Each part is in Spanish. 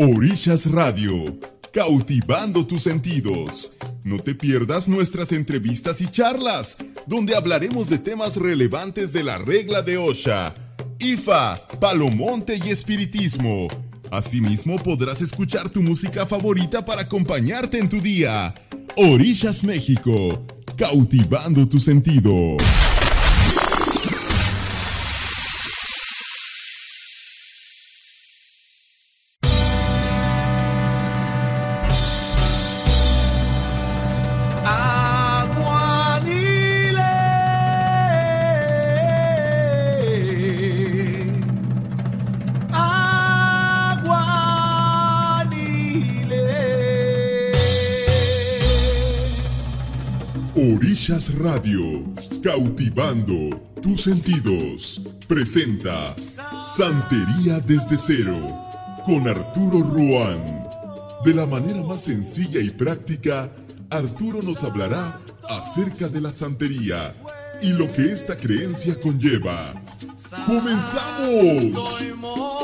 Orillas Radio, cautivando tus sentidos. No te pierdas nuestras entrevistas y charlas, donde hablaremos de temas relevantes de la regla de Osha, IFA, Palomonte y Espiritismo. Asimismo podrás escuchar tu música favorita para acompañarte en tu día. Orillas México, cautivando tus sentidos. Radio, cautivando tus sentidos, presenta Santería desde cero con Arturo Ruán. De la manera más sencilla y práctica, Arturo nos hablará acerca de la santería y lo que esta creencia conlleva. ¡Comenzamos!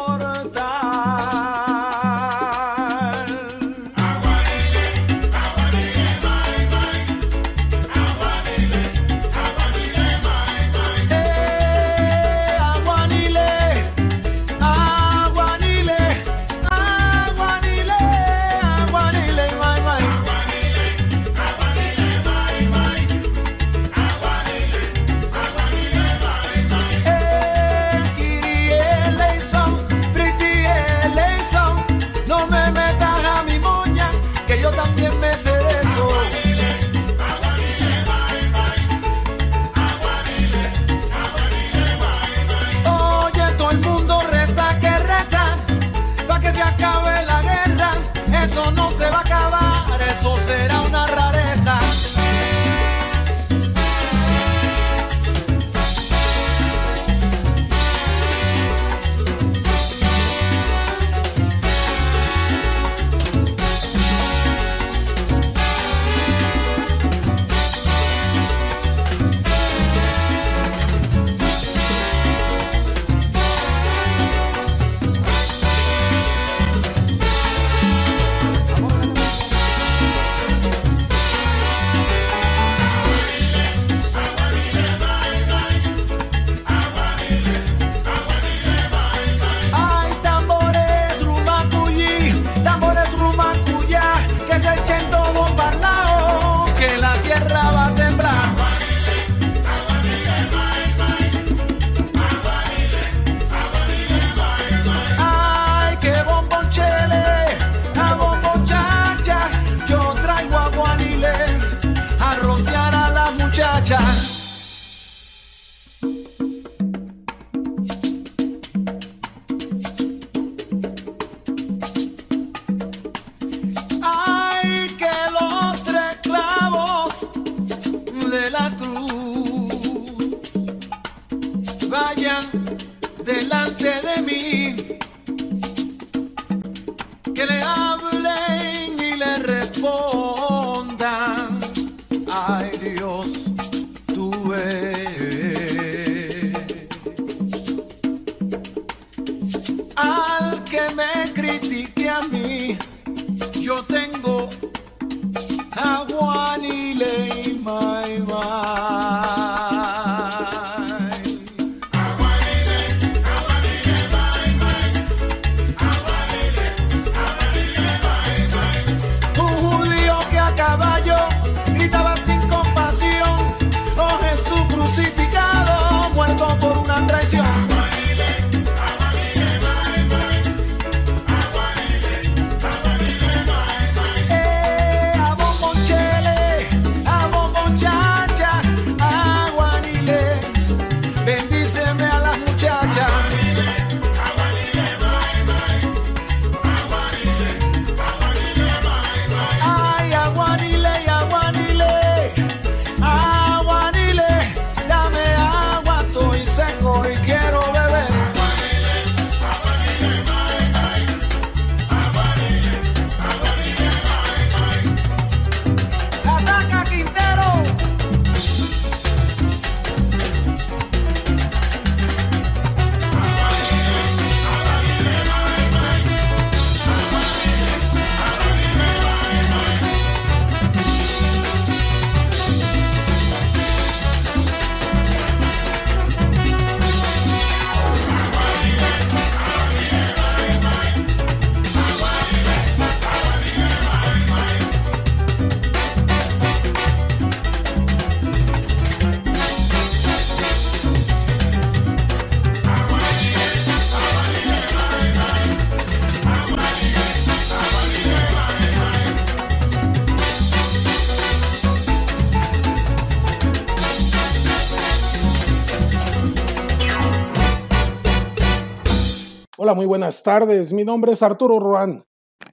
Muy buenas tardes. Mi nombre es Arturo Ruan.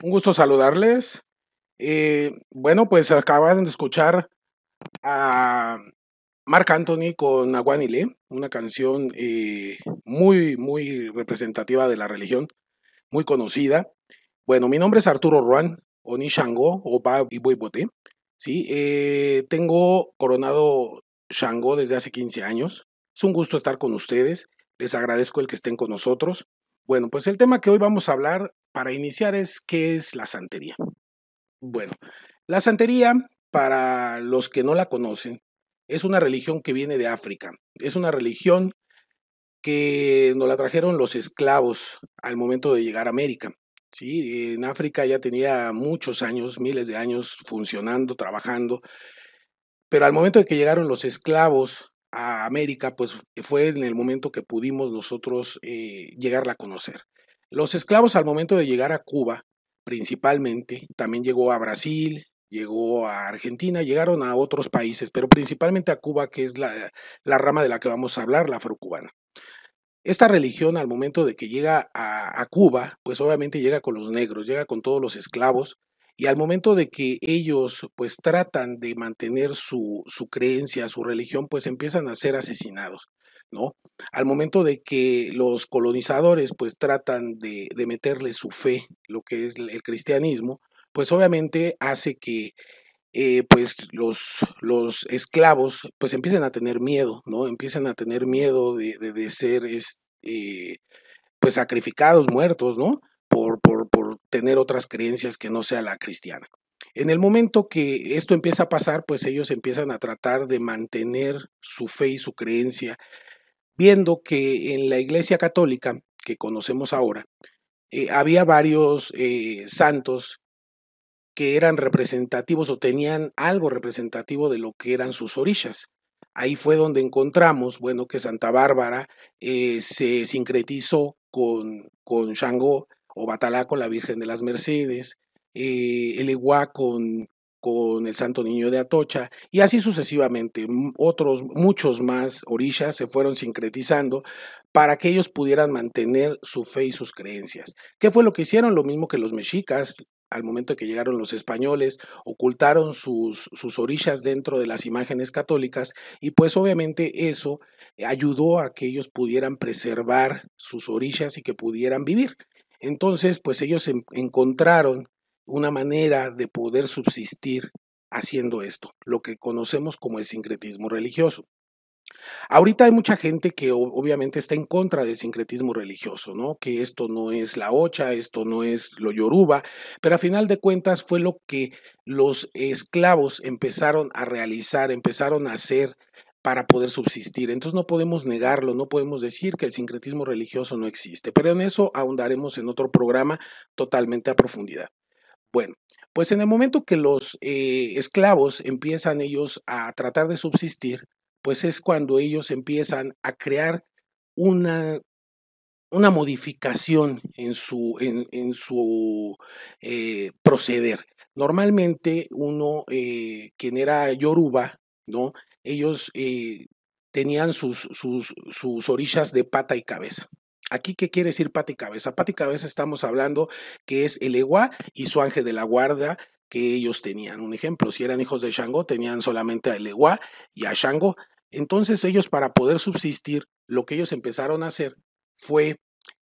Un gusto saludarles. Eh, bueno, pues acaban de escuchar a Marc Anthony con Aguanile, una canción eh, muy, muy representativa de la religión, muy conocida. Bueno, mi nombre es Arturo Ruan, Oni Shango, Opa y Bote. Sí, eh, tengo coronado Shango desde hace 15 años. Es un gusto estar con ustedes. Les agradezco el que estén con nosotros. Bueno, pues el tema que hoy vamos a hablar para iniciar es qué es la santería. Bueno, la santería, para los que no la conocen, es una religión que viene de África. Es una religión que nos la trajeron los esclavos al momento de llegar a América. Sí, en África ya tenía muchos años, miles de años funcionando, trabajando, pero al momento de que llegaron los esclavos a América, pues fue en el momento que pudimos nosotros eh, llegarla a conocer. Los esclavos al momento de llegar a Cuba, principalmente, también llegó a Brasil, llegó a Argentina, llegaron a otros países, pero principalmente a Cuba, que es la, la rama de la que vamos a hablar, la afrocubana. Esta religión al momento de que llega a, Cuba, pues obviamente llega con los negros, llega con todos los esclavos, y al momento de que ellos pues tratan de mantener su, su creencia, su religión, pues empiezan a ser asesinados. ¿No? Al momento de que los colonizadores pues tratan de, de meterle su fe, lo que es el cristianismo, pues obviamente hace que eh, pues los, los esclavos pues empiecen a tener miedo, ¿no? Empiezan a tener miedo de, de, ser eh, pues sacrificados, muertos, ¿no? Por, por, por tener otras creencias que no sea la cristiana. En el momento que esto empieza a pasar, pues ellos empiezan a tratar de mantener su fe y su creencia, viendo que en la Iglesia Católica, que conocemos ahora, eh, había varios eh, santos que eran representativos o tenían algo representativo de lo que eran sus orillas. Ahí fue donde encontramos, bueno, que Santa Bárbara eh, se sincretizó con, con Shango o Batalá con la Virgen de las Mercedes, eh, el Iguá con, con el Santo Niño de Atocha y así sucesivamente. Otros, muchos más orillas se fueron sincretizando para que ellos pudieran mantener su fe y sus creencias. ¿Qué fue lo que hicieron? Lo mismo que los mexicas, al momento que llegaron los españoles, ocultaron sus, sus orillas dentro de las imágenes católicas y pues obviamente eso ayudó a que ellos pudieran preservar sus orillas y que pudieran vivir. Entonces, pues ellos en, encontraron una manera de poder subsistir haciendo esto, lo que conocemos como el sincretismo religioso. Ahorita hay mucha gente que obviamente está en contra del sincretismo religioso, ¿no? Que esto no es la ocha, esto no es lo yoruba, pero a final de cuentas fue lo que los esclavos empezaron a realizar, empezaron a hacer para poder subsistir. Entonces no podemos negarlo, no podemos decir que el sincretismo religioso no existe, pero en eso ahondaremos en otro programa totalmente a profundidad. Bueno, pues en el momento que los eh, esclavos empiezan ellos a tratar de subsistir, pues es cuando ellos empiezan a crear una, una modificación en su, en, en su eh, proceder. Normalmente uno, eh, quien era Yoruba, ¿no? Ellos eh, tenían sus, sus, sus orillas de pata y cabeza. Aquí, ¿qué quiere decir pata y cabeza? Pata y cabeza estamos hablando que es el Eguá y su ángel de la guarda que ellos tenían. Un ejemplo, si eran hijos de Shango, tenían solamente a Eguá y a Shango. Entonces ellos para poder subsistir, lo que ellos empezaron a hacer fue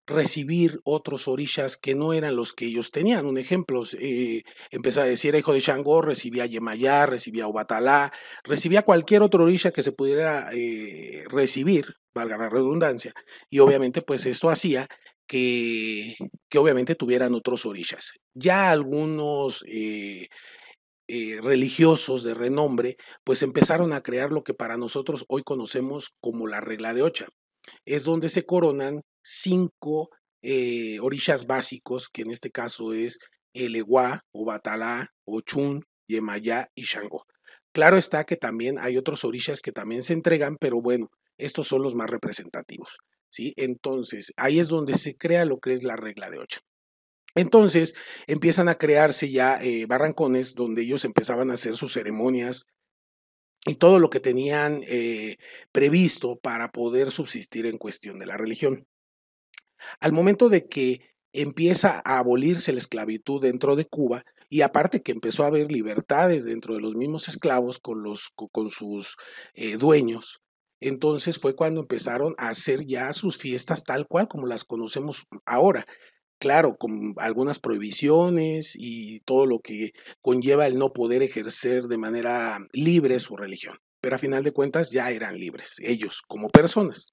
recibir otros orillas que no eran los que ellos tenían. Un ejemplo, eh, a decir, hijo de Shango, recibía Yemayá, recibía Obatalá, recibía cualquier otro orilla que se pudiera eh, recibir, valga la redundancia. Y obviamente, pues esto hacía que, que obviamente tuvieran otros orillas. Ya algunos eh, eh, religiosos de renombre, pues empezaron a crear lo que para nosotros hoy conocemos como la regla de Ocha. Es donde se coronan cinco eh, orillas básicos, que en este caso es el Eguá, o Batalá, Ochun, Yemayá y Shango. Claro está que también hay otros orillas que también se entregan, pero bueno, estos son los más representativos. ¿sí? Entonces, ahí es donde se crea lo que es la regla de Ocha. Entonces empiezan a crearse ya eh, barrancones donde ellos empezaban a hacer sus ceremonias y todo lo que tenían eh, previsto para poder subsistir en cuestión de la religión. Al momento de que empieza a abolirse la esclavitud dentro de Cuba y aparte que empezó a haber libertades dentro de los mismos esclavos con, los, con sus eh, dueños, entonces fue cuando empezaron a hacer ya sus fiestas tal cual como las conocemos ahora. Claro, con algunas prohibiciones y todo lo que conlleva el no poder ejercer de manera libre su religión. Pero a final de cuentas ya eran libres, ellos como personas.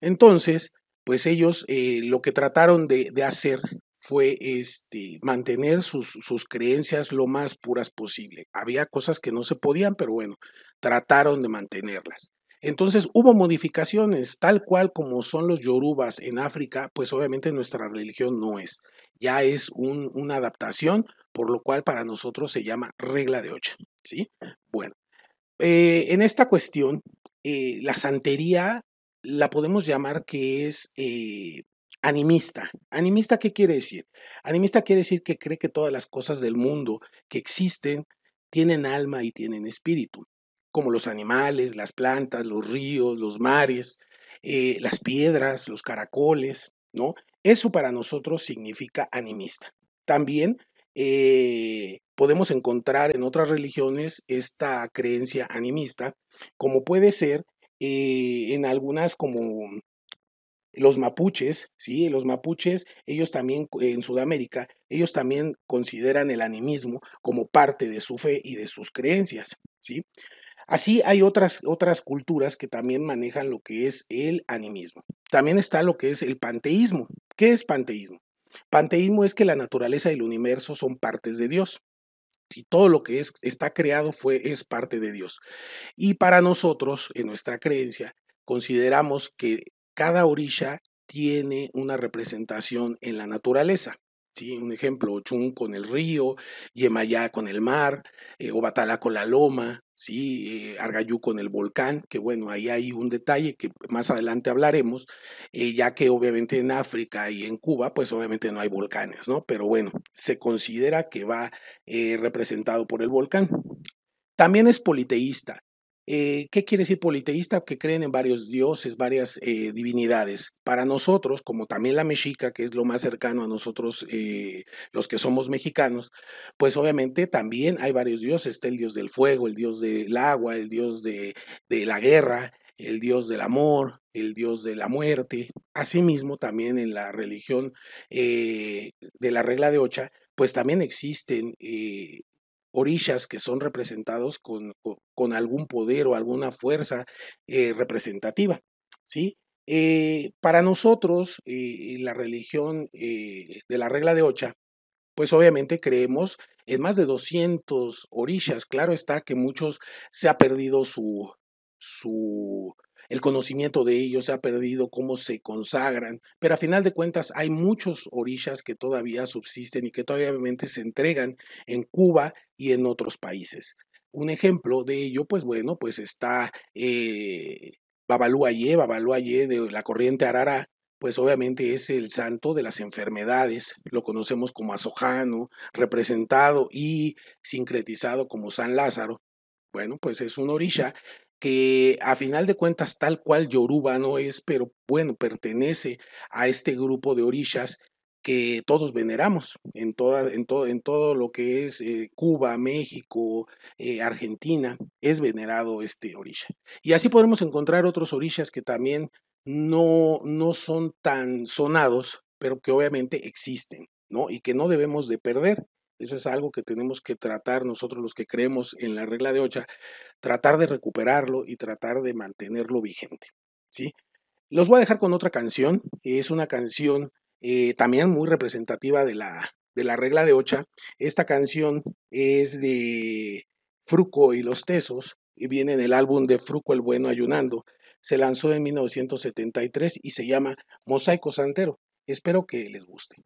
Entonces, pues ellos eh, lo que trataron de, hacer fue este, mantener sus, sus, creencias lo más puras posible. Había cosas que no se podían, pero bueno, trataron de mantenerlas. Entonces hubo modificaciones, tal cual como son los yorubas en África, pues obviamente nuestra religión no es. Ya es una adaptación, por lo cual para nosotros se llama regla de ocho. ¿sí? Bueno, eh, en esta cuestión, eh, la santería la podemos llamar que es eh, animista. ¿Animista qué quiere decir? Animista quiere decir que cree que todas las cosas del mundo que existen tienen alma y tienen espíritu, como los animales, las plantas, los ríos, los mares, eh, las piedras, los caracoles, ¿no? Eso para nosotros significa animista. También eh, podemos encontrar en otras religiones esta creencia animista, como puede ser en algunas como los mapuches, ¿sí? Los mapuches, ellos también en Sudamérica, ellos también consideran el animismo como parte de su fe y de sus creencias, ¿sí? Así hay otras, otras culturas que también manejan lo que es el animismo. También está lo que es el panteísmo. ¿Qué es panteísmo? Panteísmo es que la naturaleza y el universo son partes de Dios y todo lo que es, está creado fue, es parte de Dios. Y para nosotros, en nuestra creencia, consideramos que cada orisha tiene una representación en la naturaleza. ¿Sí? Un ejemplo, Ochun con el río, Yemayá con el mar, eh, Obatala con la loma, ¿sí? Eh, Argayú con el volcán, que bueno, ahí hay un detalle que más adelante hablaremos, eh, ya que obviamente en África y en Cuba, pues obviamente no hay volcanes, ¿no? Pero bueno, se considera que va representado por el volcán. También es politeísta, eh, ¿Qué quiere decir politeísta? Que creen en varios dioses, varias eh, divinidades. Para nosotros, como también la mexica, que es lo más cercano a nosotros, eh, los que somos mexicanos, pues obviamente también hay varios dioses. Está el dios del fuego, el dios del agua, el dios de, de la guerra, el dios del amor, el dios de la muerte. Asimismo, también en la religión de la regla de Ocha, pues también existen orillas que son representados con, con, algún poder o alguna fuerza eh, representativa. ¿sí? Eh, para nosotros, eh, la religión de la regla de Ocha, pues obviamente creemos en más de 200 orillas. Claro está que muchos se ha perdido su, su el conocimiento de ellos se ha perdido, cómo se consagran, pero a final de cuentas hay muchos orillas que todavía subsisten y que todavía se entregan en Cuba y en otros países. Un ejemplo de ello, pues bueno, pues está eh, Babaluayé de la corriente Arara, pues obviamente es el santo de las enfermedades, lo conocemos como Azojano, representado y sincretizado como San Lázaro. Bueno, pues es un orilla que a final de cuentas tal cual Yoruba no es, pero bueno, pertenece a este grupo de orishas que todos veneramos en, toda, en, todo, en todo lo que es eh, Cuba, México, eh, Argentina, es venerado este orisha. Y así podemos encontrar otros orishas que también no, no son tan sonados, pero que obviamente existen, ¿no? Y que no debemos de perder. Eso es algo que tenemos que tratar nosotros los que creemos en la regla de Ocha, tratar de recuperarlo y tratar de mantenerlo vigente. ¿sí? Los voy a dejar con otra canción. Es una canción eh, también muy representativa de la, de la regla de Ocha. Esta canción es de Fruco y los Tesos y viene en el álbum de Fruco el Bueno Ayunando. Se lanzó en 1973 y se llama Mosaico Santero. Espero que les guste.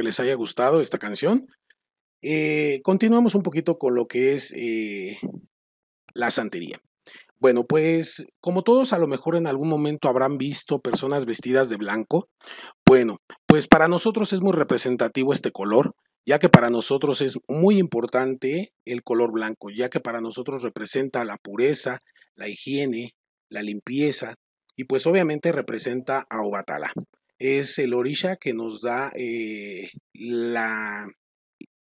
Que les haya gustado esta canción. Eh, continuamos un poquito con lo que es eh, la santería. Bueno, pues como todos a lo mejor en algún momento habrán visto personas vestidas de blanco, bueno, pues para nosotros es muy representativo este color, ya que para nosotros es muy importante el color blanco, ya que para nosotros representa la pureza, la higiene, la limpieza y pues obviamente representa a Obatala es el orisha que nos da eh, la,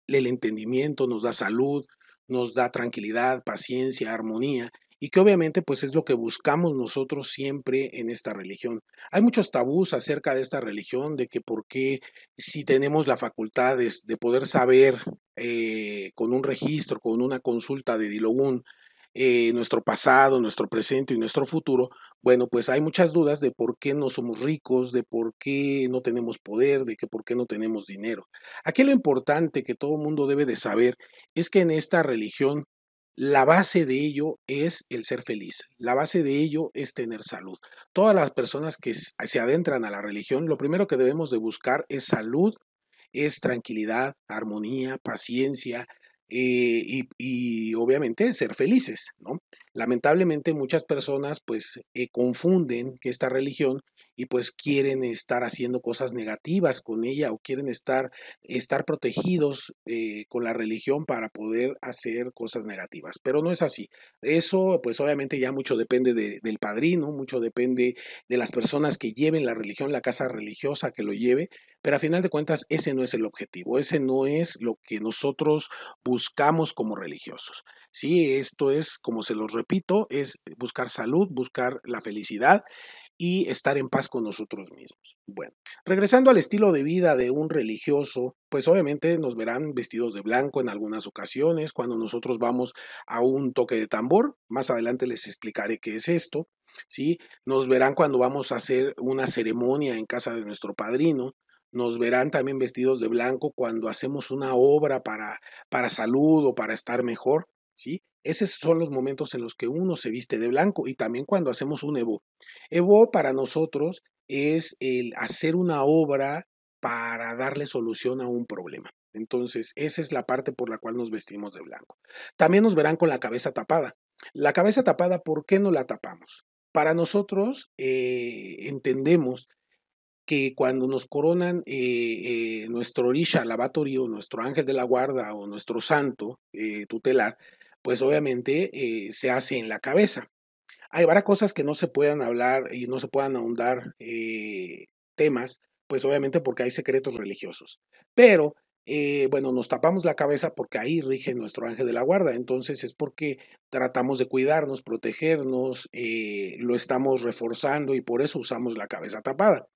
el entendimiento, nos da salud, nos da tranquilidad, paciencia, armonía y que obviamente pues es lo que buscamos nosotros siempre en esta religión. Hay muchos tabús acerca de esta religión, de que por qué si tenemos la facultad de, poder saber eh, con un registro, con una consulta de Dilogún, eh, nuestro pasado, nuestro presente y nuestro futuro, bueno, pues hay muchas dudas de por qué no somos ricos, de por qué no tenemos poder, de que por qué no tenemos dinero. Aquí lo importante que todo mundo debe de saber es que en esta religión la base de ello es el ser feliz, la base de ello es tener salud. Todas las personas que se adentran a la religión, lo primero que debemos de buscar es salud, es tranquilidad, armonía, paciencia, eh, y, obviamente ser felices, ¿no? Lamentablemente muchas personas pues eh, confunden que esta religión y pues quieren estar haciendo cosas negativas con ella o quieren estar, estar protegidos eh, con la religión para poder hacer cosas negativas. Pero no es así. Eso pues obviamente ya mucho depende del padrino, mucho depende de las personas que lleven la religión, la casa religiosa que lo lleve, pero a final de cuentas ese no es el objetivo, ese no es lo que nosotros buscamos como religiosos. Sí, esto es, como se los repito, es buscar salud, buscar la felicidad y estar en paz con nosotros mismos. Bueno, regresando al estilo de vida de un religioso, pues obviamente nos verán vestidos de blanco en algunas ocasiones, cuando nosotros vamos a un toque de tambor, más adelante les explicaré qué es esto, ¿sí? Nos verán cuando vamos a hacer una ceremonia en casa de nuestro padrino, nos verán también vestidos de blanco cuando hacemos una obra para, para salud o para estar mejor, ¿sí? Esos son los momentos en los que uno se viste de blanco y también cuando hacemos un Evo. Evo para nosotros es el hacer una obra para darle solución a un problema. Entonces, esa es la parte por la cual nos vestimos de blanco. También nos verán con la cabeza tapada. La cabeza tapada, ¿por qué no la tapamos? Para nosotros eh, entendemos que cuando nos coronan eh, eh, nuestro orisha lavatorio, nuestro ángel de la guarda o nuestro santo tutelar, pues obviamente eh, se hace en la cabeza. Hay varias cosas que no se puedan hablar y no se puedan ahondar eh, temas, pues obviamente porque hay secretos religiosos. Pero eh, bueno, nos tapamos la cabeza porque ahí rige nuestro ángel de la guarda. Entonces es porque tratamos de cuidarnos, protegernos, lo estamos reforzando y por eso usamos la cabeza tapada.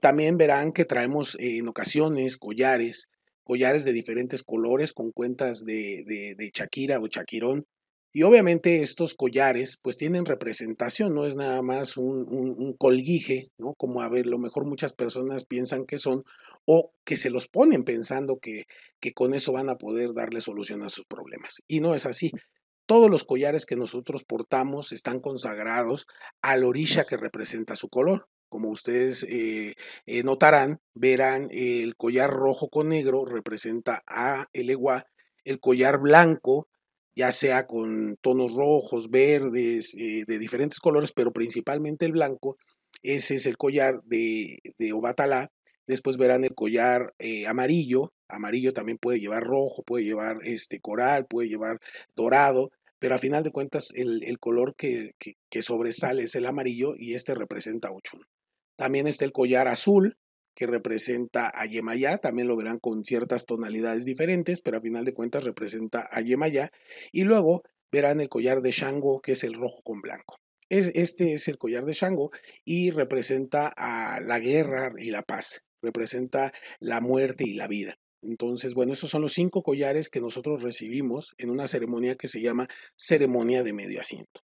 También verán que traemos en ocasiones collares, collares de diferentes colores con cuentas de, de, Shakira o Shakirón y obviamente estos collares pues tienen representación, no es nada más un, un, colguije, ¿no? Como a ver, lo mejor muchas personas piensan que son o que se los ponen pensando que, que con eso van a poder darle solución a sus problemas. Y no es así. Todos los collares que nosotros portamos están consagrados al orilla que representa su color. Como ustedes eh, eh, notarán, verán el collar rojo con negro representa a el el collar blanco ya sea con tonos rojos, verdes, eh, de diferentes colores, pero principalmente el blanco. Ese es el collar de, Obatalá. Después verán el collar amarillo. Amarillo también puede llevar rojo, puede llevar este coral, puede llevar dorado, pero a final de cuentas el, color que, sobresale es el amarillo y este representa Ochun. También está el collar azul, que representa a Yemayá, también lo verán con ciertas tonalidades diferentes, pero a final de cuentas representa a Yemayá. Y luego verán el collar de Shango, que es el rojo con blanco. Es, este es el collar de Shango y representa a la guerra y la paz, representa la muerte y la vida. Entonces, bueno, esos son los cinco collares que nosotros recibimos en una ceremonia que se llama ceremonia de medio asiento.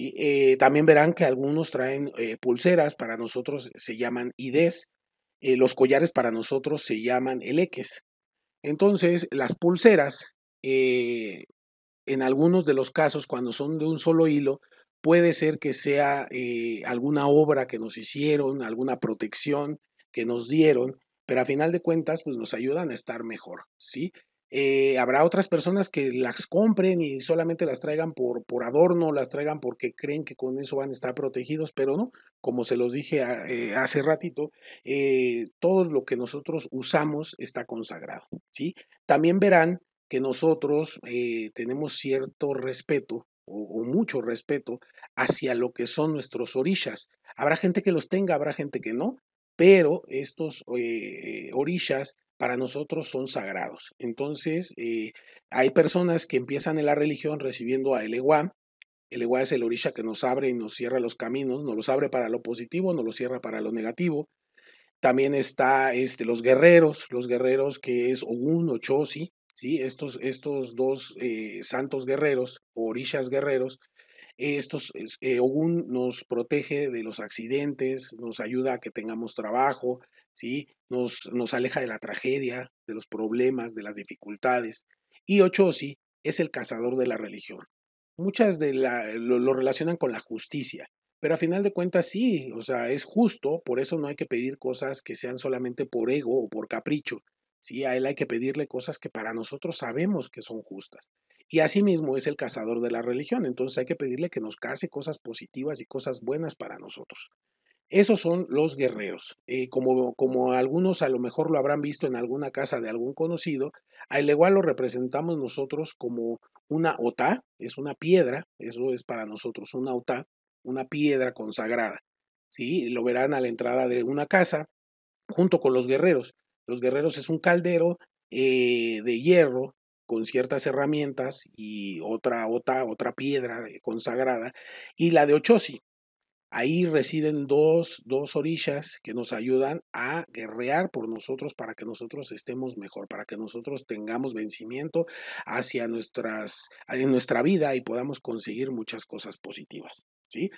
Eh, también verán que algunos traen eh, pulseras, para nosotros se llaman IDES, eh, los collares para nosotros se llaman eleques. Entonces, las pulseras, eh, en algunos de los casos, cuando son de un solo hilo, puede ser que sea alguna obra que nos hicieron, alguna protección que nos dieron, pero a final de cuentas, pues nos ayudan a estar mejor, ¿sí? Eh, habrá otras personas que las compren y solamente las traigan por, por adorno, las traigan porque creen que con eso van a estar protegidos, pero no, como se los dije eh, hace ratito, eh, todo lo que nosotros usamos está consagrado. ¿sí? También verán que nosotros tenemos cierto respeto o, mucho respeto hacia lo que son nuestros orillas. Habrá gente que los tenga, habrá gente que no, pero estos orillas para nosotros son sagrados. Entonces, eh, hay personas que empiezan en la religión recibiendo a El Eguá. El Eguá es el orisha que nos abre y nos cierra los caminos, nos los abre para lo positivo, nos los cierra para lo negativo. También está este, los guerreros, los guerreros que es Ogun o Chosi, ¿sí? estos, estos dos eh, santos guerreros orishas guerreros estos, eh, Ogun nos protege de los accidentes, nos ayuda a que tengamos trabajo, ¿sí? nos, nos aleja de la tragedia, de los problemas, de las dificultades. Y Ochosi es el cazador de la religión. Muchas de la, lo, lo relacionan con la justicia, pero a final de cuentas sí, o sea, es justo, por eso no hay que pedir cosas que sean solamente por ego o por capricho. Sí, a él hay que pedirle cosas que para nosotros sabemos que son justas. Y asimismo es el cazador de la religión, entonces hay que pedirle que nos case cosas positivas y cosas buenas para nosotros. Esos son los guerreros. Eh, como, como algunos a lo mejor lo habrán visto en alguna casa de algún conocido, al igual lo representamos nosotros como una otá, es una piedra, eso es para nosotros una otá, una piedra consagrada. ¿sí? Lo verán a la entrada de una casa junto con los guerreros. Los guerreros es un caldero eh, de hierro con ciertas herramientas y otra, otra, otra piedra consagrada, y la de Ochosi. Ahí residen dos, dos orillas que nos ayudan a guerrear por nosotros para que nosotros estemos mejor, para que nosotros tengamos vencimiento hacia nuestras, en nuestra vida y podamos conseguir muchas cosas positivas. ¿sí?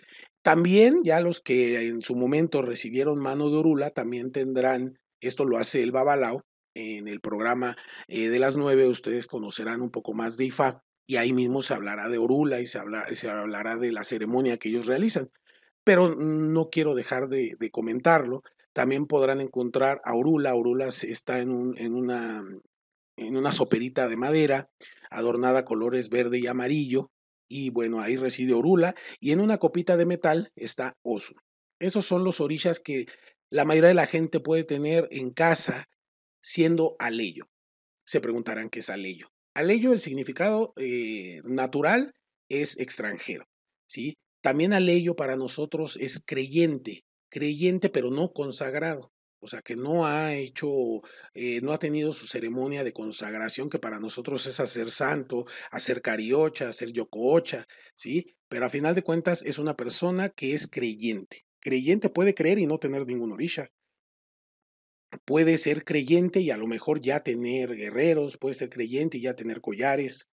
También ya los que en su momento recibieron mano de Orula también tendrán, esto lo hace el Babalao, en el programa eh, de las nueve ustedes conocerán un poco más de IFA y ahí mismo se hablará de Orula y se, se hablará de la ceremonia que ellos realizan. Pero no quiero dejar de, comentarlo. También podrán encontrar a Orula. Orula está en, un, en, una, en una soperita de madera adornada colores verde y amarillo. Y bueno, ahí reside Orula. Y en una copita de metal está Osu. Esos son los orillas que la mayoría de la gente puede tener en casa siendo aleyo. Se preguntarán qué es aleyo. Aleyo, el significado eh, natural es extranjero, ¿sí? También aleyo para nosotros es creyente, creyente pero no consagrado. O sea, que no ha hecho, eh, no ha tenido su ceremonia de consagración, que para nosotros es hacer santo, hacer cariocha, hacer yocoocha, ¿sí? Pero a final de cuentas es una persona que es creyente. Creyente puede creer y no tener ningún orisha. Puede ser creyente y a lo mejor ya tener guerreros, puede ser creyente y ya tener collares,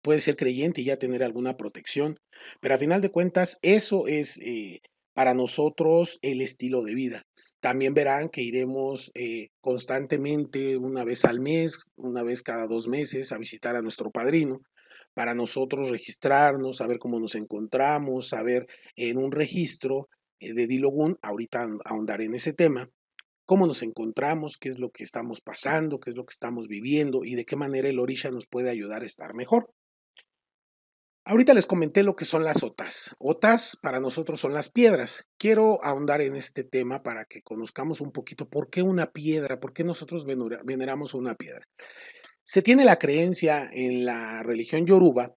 puede ser creyente y ya tener alguna protección, pero a final de cuentas eso es eh, para nosotros el estilo de vida. También verán que iremos eh, constantemente una vez al mes, una vez cada dos meses a visitar a nuestro padrino para nosotros registrarnos, saber cómo nos encontramos, saber en un registro de Dilogun, ahorita ahondaré en ese tema, cómo nos encontramos, qué es lo que estamos pasando, qué es lo que estamos viviendo y de qué manera el Orisha nos puede ayudar a estar mejor. Ahorita les comenté lo que son las otas. Otas para nosotros son las piedras. Quiero ahondar en este tema para que conozcamos un poquito por qué una piedra, por qué nosotros veneramos una piedra. Se tiene la creencia en la religión yoruba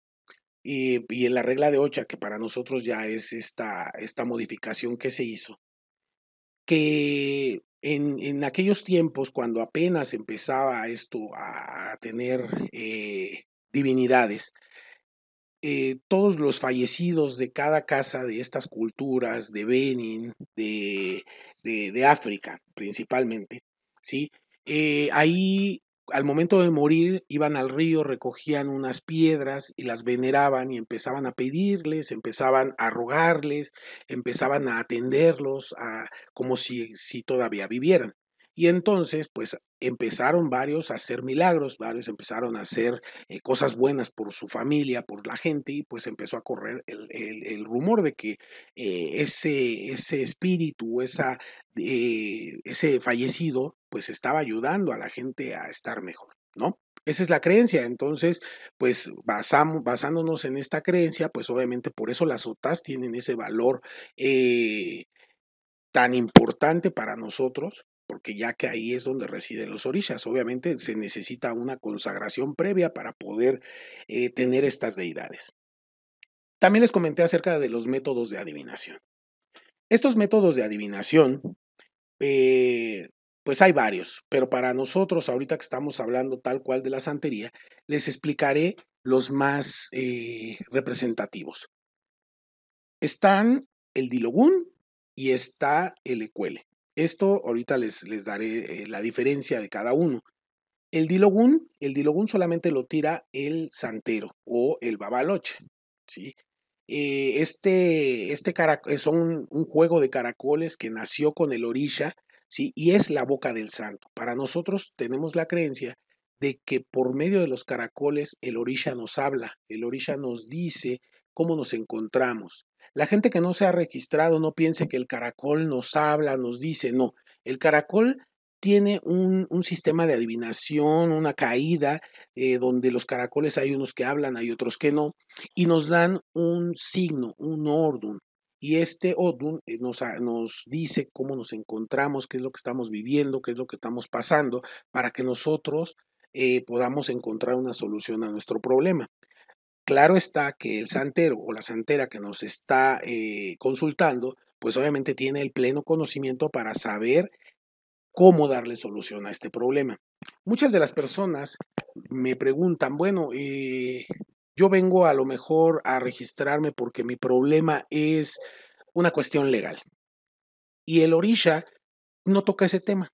y, en la regla de Ocha, que para nosotros ya es esta, esta modificación que se hizo, que en, aquellos tiempos, cuando apenas empezaba esto a tener eh, divinidades, eh, todos los fallecidos de cada casa de estas culturas, de Benin, de, de, África principalmente, ¿sí? Eh, ahí al momento de morir iban al río, recogían unas piedras y las veneraban y empezaban a pedirles, empezaban a rogarles, empezaban a atenderlos a, como si, si todavía vivieran. Y entonces, pues empezaron varios a hacer milagros, varios empezaron a hacer eh, cosas buenas por su familia, por la gente, y pues empezó a correr el, rumor de que eh, ese, ese espíritu, esa, eh, ese fallecido, pues estaba ayudando a la gente a estar mejor, ¿no? Esa es la creencia. Entonces, pues basándonos en esta creencia, pues obviamente por eso las OTAS tienen ese valor tan importante para nosotros, porque ya que ahí es donde residen los orishas. Obviamente se necesita una consagración previa para poder eh, tener estas deidades. También les comenté acerca de los métodos de adivinación. Estos métodos de adivinación, eh, pues hay varios, pero para nosotros, ahorita que estamos hablando tal cual de la santería, les explicaré los más eh, representativos. Están el Dilogún y está el Ecuele. Esto ahorita les, les daré eh, la diferencia de cada uno. El dilogún, el dilogún solamente lo tira el santero o el babaloche, ¿sí? Eh, este, este es un, un, juego de caracoles que nació con el orisha, ¿sí? Y es la boca del santo. Para nosotros tenemos la creencia de que por medio de los caracoles el orisha nos habla, el orisha nos dice cómo nos encontramos. La gente que no se ha registrado no piense que el caracol nos habla, nos dice, no, el caracol tiene un, sistema de adivinación, una caída, eh, donde los caracoles hay unos que hablan, hay otros que no, y nos dan un signo, un ordun. Y este ordun eh, nos, nos dice cómo nos encontramos, qué es lo que estamos viviendo, qué es lo que estamos pasando, para que nosotros eh, podamos encontrar una solución a nuestro problema. Claro está que el santero o la santera que nos está eh, consultando, pues obviamente tiene el pleno conocimiento para saber cómo darle solución a este problema. Muchas de las personas me preguntan, bueno, eh, yo vengo a lo mejor a registrarme porque mi problema es una cuestión legal. Y el orisha no toca ese tema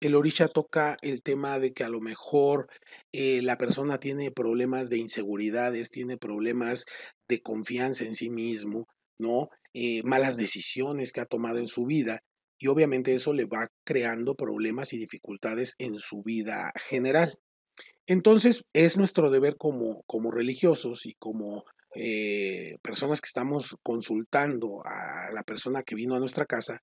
el orisha toca el tema de que a lo mejor eh, la persona tiene problemas de inseguridades, tiene problemas de confianza en sí mismo, ¿no? Eh, malas decisiones que ha tomado en su vida y obviamente eso le va creando problemas y dificultades en su vida general. Entonces es nuestro deber como, como religiosos y como eh, personas que estamos consultando a la persona que vino a nuestra casa,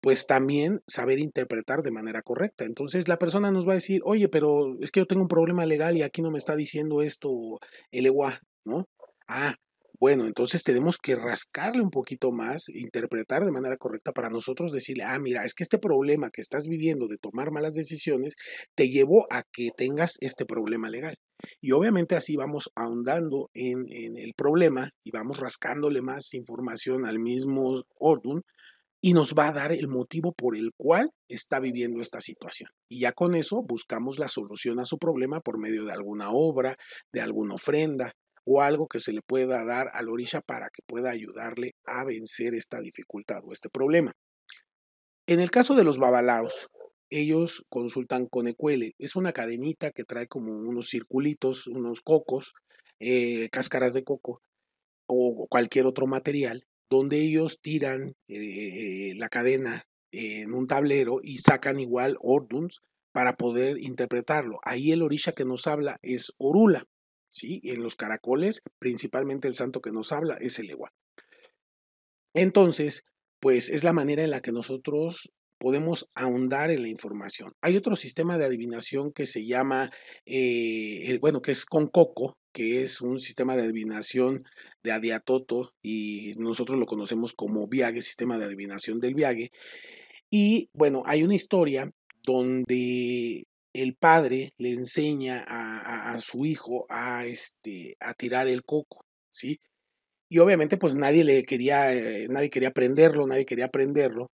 pues también saber interpretar de manera correcta. Entonces la persona nos va a decir, oye, pero es que yo tengo un problema legal y aquí no me está diciendo esto el EWA, ¿no? Ah, Bueno, entonces tenemos que rascarle un poquito más, interpretar de manera correcta para nosotros decirle, ah, mira, es que este problema que estás viviendo de tomar malas decisiones te llevó a que tengas este problema legal. Y obviamente así vamos ahondando en, en el problema y vamos rascándole más información al mismo Ordun y nos va a dar el motivo por el cual está viviendo esta situación. Y ya con eso buscamos la solución a su problema por medio de alguna obra, de alguna ofrenda, o algo que se le pueda dar al orisha para que pueda ayudarle a vencer esta dificultad o este problema. En el caso de los babalaos, ellos consultan con Ecuele. Es una cadenita que trae como unos circulitos, unos cocos, eh, cáscaras de coco o cualquier otro material, donde ellos tiran eh, la cadena en un tablero y sacan igual orduns para poder interpretarlo. Ahí el orisha que nos habla es Orula. ¿sí? En los caracoles, principalmente el santo que nos habla es el igual. Entonces, pues es la manera en la que nosotros podemos ahondar en la información. Hay otro sistema de adivinación que se llama, eh, bueno, que es con coco, que es un sistema de adivinación de Adiatoto y nosotros lo conocemos como Viague, sistema de adivinación del Viague. Y bueno, hay una historia donde el padre le enseña a, su hijo a, este, a tirar el coco, ¿sí? Y obviamente pues nadie le quería, eh, nadie quería aprenderlo, nadie quería aprenderlo.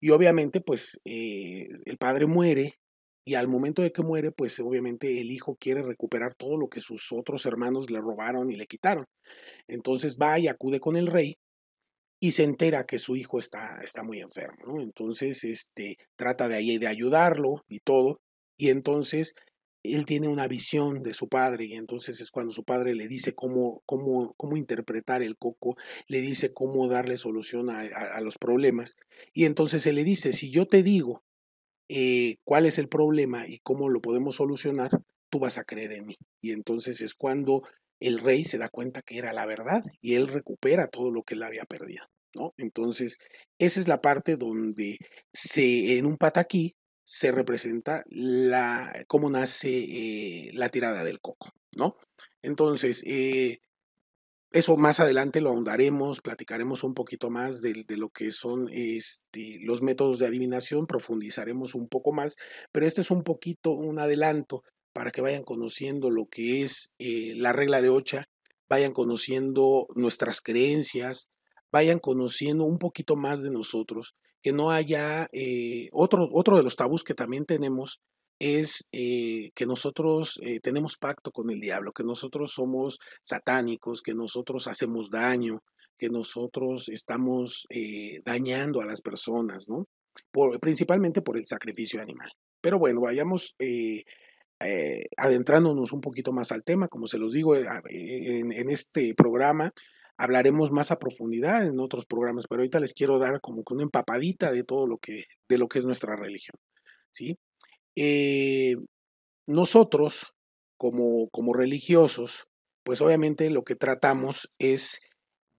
Y obviamente pues eh, el padre muere y al momento de que muere pues obviamente el hijo quiere recuperar todo lo que sus otros hermanos le robaron y le quitaron. Entonces va y acude con el rey y se entera que su hijo está, está muy enfermo. Entonces, este, trata de, de ayudarlo y todo, y entonces él tiene una visión de su padre y entonces es cuando su padre le dice cómo, cómo, cómo interpretar el coco, le dice cómo darle solución a, los problemas. Y entonces él le dice, si yo te digo eh, cuál es el problema y cómo lo podemos solucionar, tú vas a creer en mí. Y entonces es cuando el rey se da cuenta que era la verdad y él recupera todo lo que él había perdido. ¿no? Entonces, esa es la parte donde se, en un pataquí se representa la, cómo nace eh, la tirada del coco, ¿no? Entonces, eh, eso más adelante lo ahondaremos, platicaremos un poquito más de, lo que son este, los métodos de adivinación, profundizaremos un poco más, pero este es un poquito un adelanto para que vayan conociendo lo que es eh, la regla de ocha, vayan conociendo nuestras creencias, vayan conociendo un poquito más de nosotros que no haya eh, otro, otro de los tabús que también tenemos es eh, que nosotros eh, tenemos pacto con el diablo, que nosotros somos satánicos, que nosotros hacemos daño, que nosotros estamos dañando a las personas, ¿no? Por, principalmente por el sacrificio animal. Pero bueno, vayamos adentrándonos un poquito más al tema, como se los digo en, este programa, hablaremos más a profundidad en otros programas, pero ahorita les quiero dar como una empapadita de todo lo que, de lo que es nuestra religión. ¿sí? Eh, nosotros, como, como religiosos, pues obviamente lo que tratamos es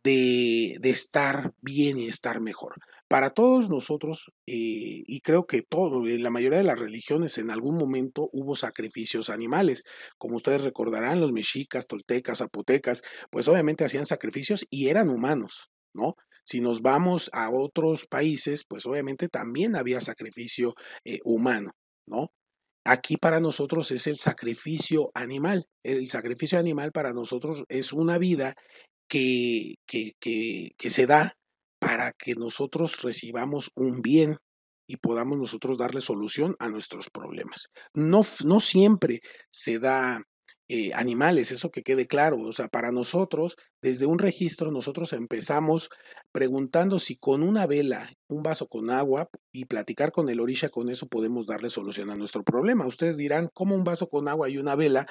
de, de, estar bien y estar mejor. Para todos nosotros, eh, y creo que todo, en la mayoría de las religiones en algún momento hubo sacrificios animales. Como ustedes recordarán, los mexicas, toltecas, zapotecas, pues obviamente hacían sacrificios y eran humanos, ¿no? Si nos vamos a otros países, pues obviamente también había sacrificio eh, humano, ¿no? Aquí para nosotros es el sacrificio animal. El sacrificio animal para nosotros es una vida que, que, que se da para que nosotros recibamos un bien y podamos nosotros darle solución a nuestros problemas. No, no siempre se da eh, animales, eso que quede claro. O sea, para nosotros, desde un registro, nosotros empezamos preguntando si con una vela, un vaso con agua y platicar con el orisha, con eso podemos darle solución a nuestro problema. Ustedes dirán, ¿cómo un vaso con agua y una vela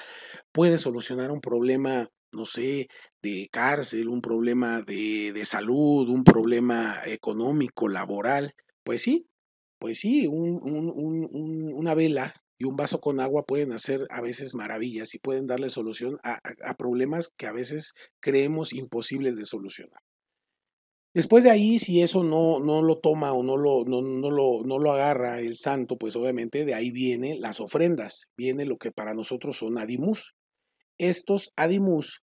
puede solucionar un problema no sé, de cárcel, un problema de, de salud, un problema económico, laboral. Pues sí, pues sí, un, un, un, una vela y un vaso con agua pueden hacer a veces maravillas y pueden darle solución a, problemas que a veces creemos imposibles de solucionar. Después de ahí, si eso no, no lo toma o no lo, no, no, lo, no lo agarra el santo, pues obviamente de ahí vienen las ofrendas, viene lo que para nosotros son adimus, estos adimus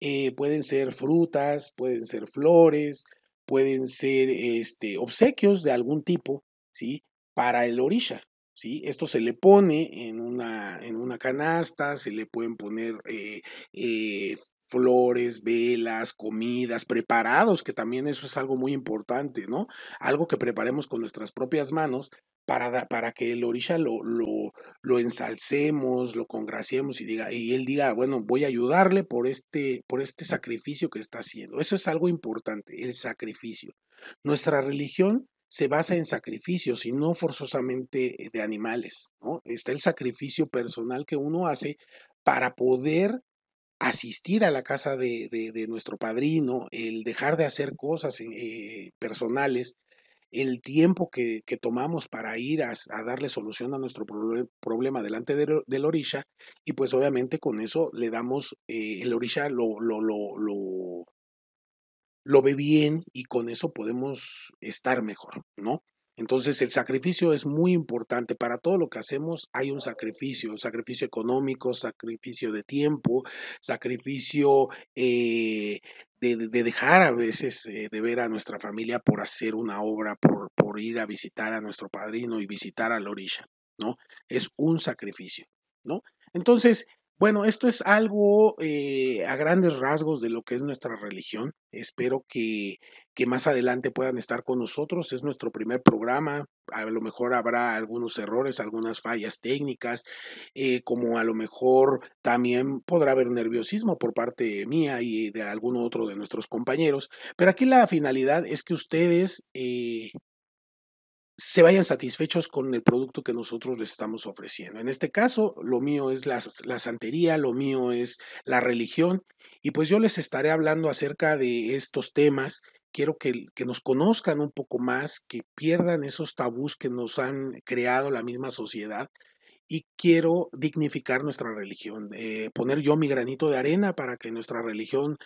eh, pueden ser frutas, pueden ser flores, pueden ser este, obsequios de algún tipo, ¿sí? Para el orisha, ¿sí? Esto se le pone en una, en una canasta, se le pueden poner eh, eh, flores, velas, comidas, preparados, que también eso es algo muy importante, ¿no? Algo que preparemos con nuestras propias manos para, para que el orisha lo, lo, lo, ensalcemos, lo congraciemos y, diga, y él diga, bueno, voy a ayudarle por este, por este sacrificio que está haciendo. Eso es algo importante, el sacrificio. Nuestra religión se basa en sacrificios y no forzosamente de animales, ¿no? Está el sacrificio personal que uno hace para poder asistir a la casa de, de, nuestro padrino, el dejar de hacer cosas eh, personales, el tiempo que, que, tomamos para ir a, darle solución a nuestro problema delante del orisha y pues obviamente con eso le damos, eh, el orisha lo, lo, lo, lo, lo ve bien y con eso podemos estar mejor, ¿no? Entonces el sacrificio es muy importante. Para todo lo que hacemos hay un sacrificio, sacrificio económico, sacrificio de tiempo, sacrificio eh, de, dejar a veces eh, de ver a nuestra familia por hacer una obra, por, por ir a visitar a nuestro padrino y visitar a Lorisha, ¿no? Es un sacrificio, ¿no? Entonces, bueno, esto es algo eh, a grandes rasgos de lo que es nuestra religión. Espero que, que, más adelante puedan estar con nosotros. Es nuestro primer programa. A lo mejor habrá algunos errores, algunas fallas técnicas, eh, como a lo mejor también podrá haber nerviosismo por parte mía y de algún otro de nuestros compañeros. Pero aquí la finalidad es que ustedes eh, se vayan satisfechos con el producto que nosotros les estamos ofreciendo. En este caso, lo mío es la, santería, lo mío es la religión, y pues yo les estaré hablando acerca de estos temas. Quiero que, que nos conozcan un poco más, que pierdan esos tabús que nos han creado la misma sociedad y quiero dignificar nuestra religión, eh, poner yo mi granito de arena para que nuestra religión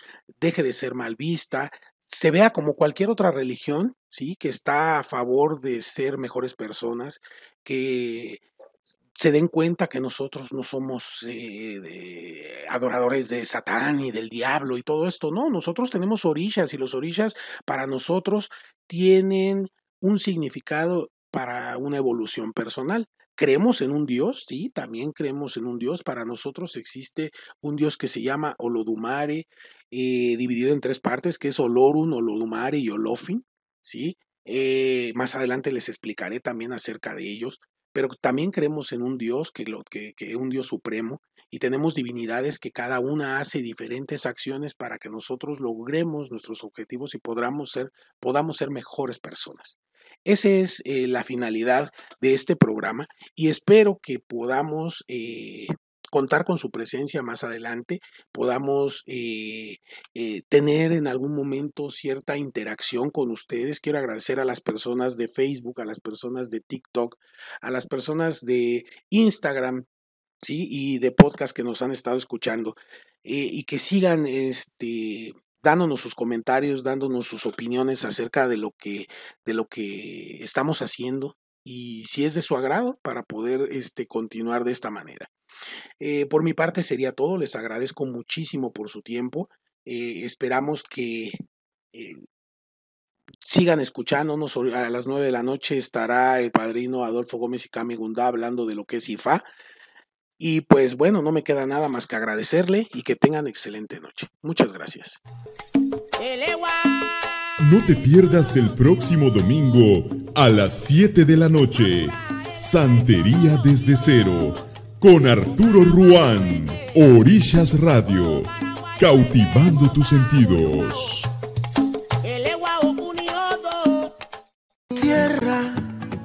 deje de ser mal vista, se vea como cualquier otra religión, ¿sí? Que está a favor de ser mejores personas, que se den cuenta que nosotros no somos eh, adoradores de Satán y del diablo y todo esto, no, nosotros tenemos orillas y los orillas para nosotros tienen un significado para una evolución personal. Creemos en un Dios, sí, también creemos en un Dios. Para nosotros existe un Dios que se llama Olodumare, eh, dividido en tres partes, que es Olorun, Olodumare y Olofin, sí. Eh, más adelante les explicaré también acerca de ellos. Pero también creemos en un Dios, que, lo, que, que un Dios supremo, y tenemos divinidades que cada una hace diferentes acciones para que nosotros logremos nuestros objetivos y podamos ser, podamos ser mejores personas. Esa es eh, la finalidad de este programa y espero que podamos eh, contar con su presencia más adelante, podamos eh, tener en algún momento cierta interacción con ustedes. Quiero agradecer a las personas de Facebook, a las personas de TikTok, a las personas de Instagram. ¿Sí? y de podcast que nos han estado escuchando y que sigan este, dándonos sus comentarios, dándonos sus opiniones acerca de lo que, de lo que estamos haciendo y si es de su agrado para poder este, continuar de esta manera. Eh, por mi parte sería todo, les agradezco muchísimo por su tiempo, eh, esperamos que eh, sigan escuchándonos, a las nueve de la noche estará el padrino Adolfo Gómez y Cami Gundá hablando de lo que es IFA. Y pues bueno, no me queda nada más que agradecerle y que tengan excelente noche. Muchas gracias. No te pierdas el próximo domingo a las 7 de la noche. Santería desde cero. Con Arturo Ruán. Orillas Radio. Cautivando tus sentidos. Tierra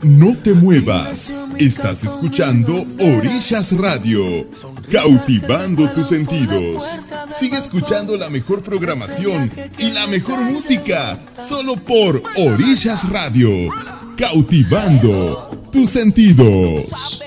no te muevas. Estás escuchando Orillas Radio, cautivando tus sentidos. Sigue escuchando la mejor programación y la mejor música, solo por Orillas Radio, cautivando tus sentidos.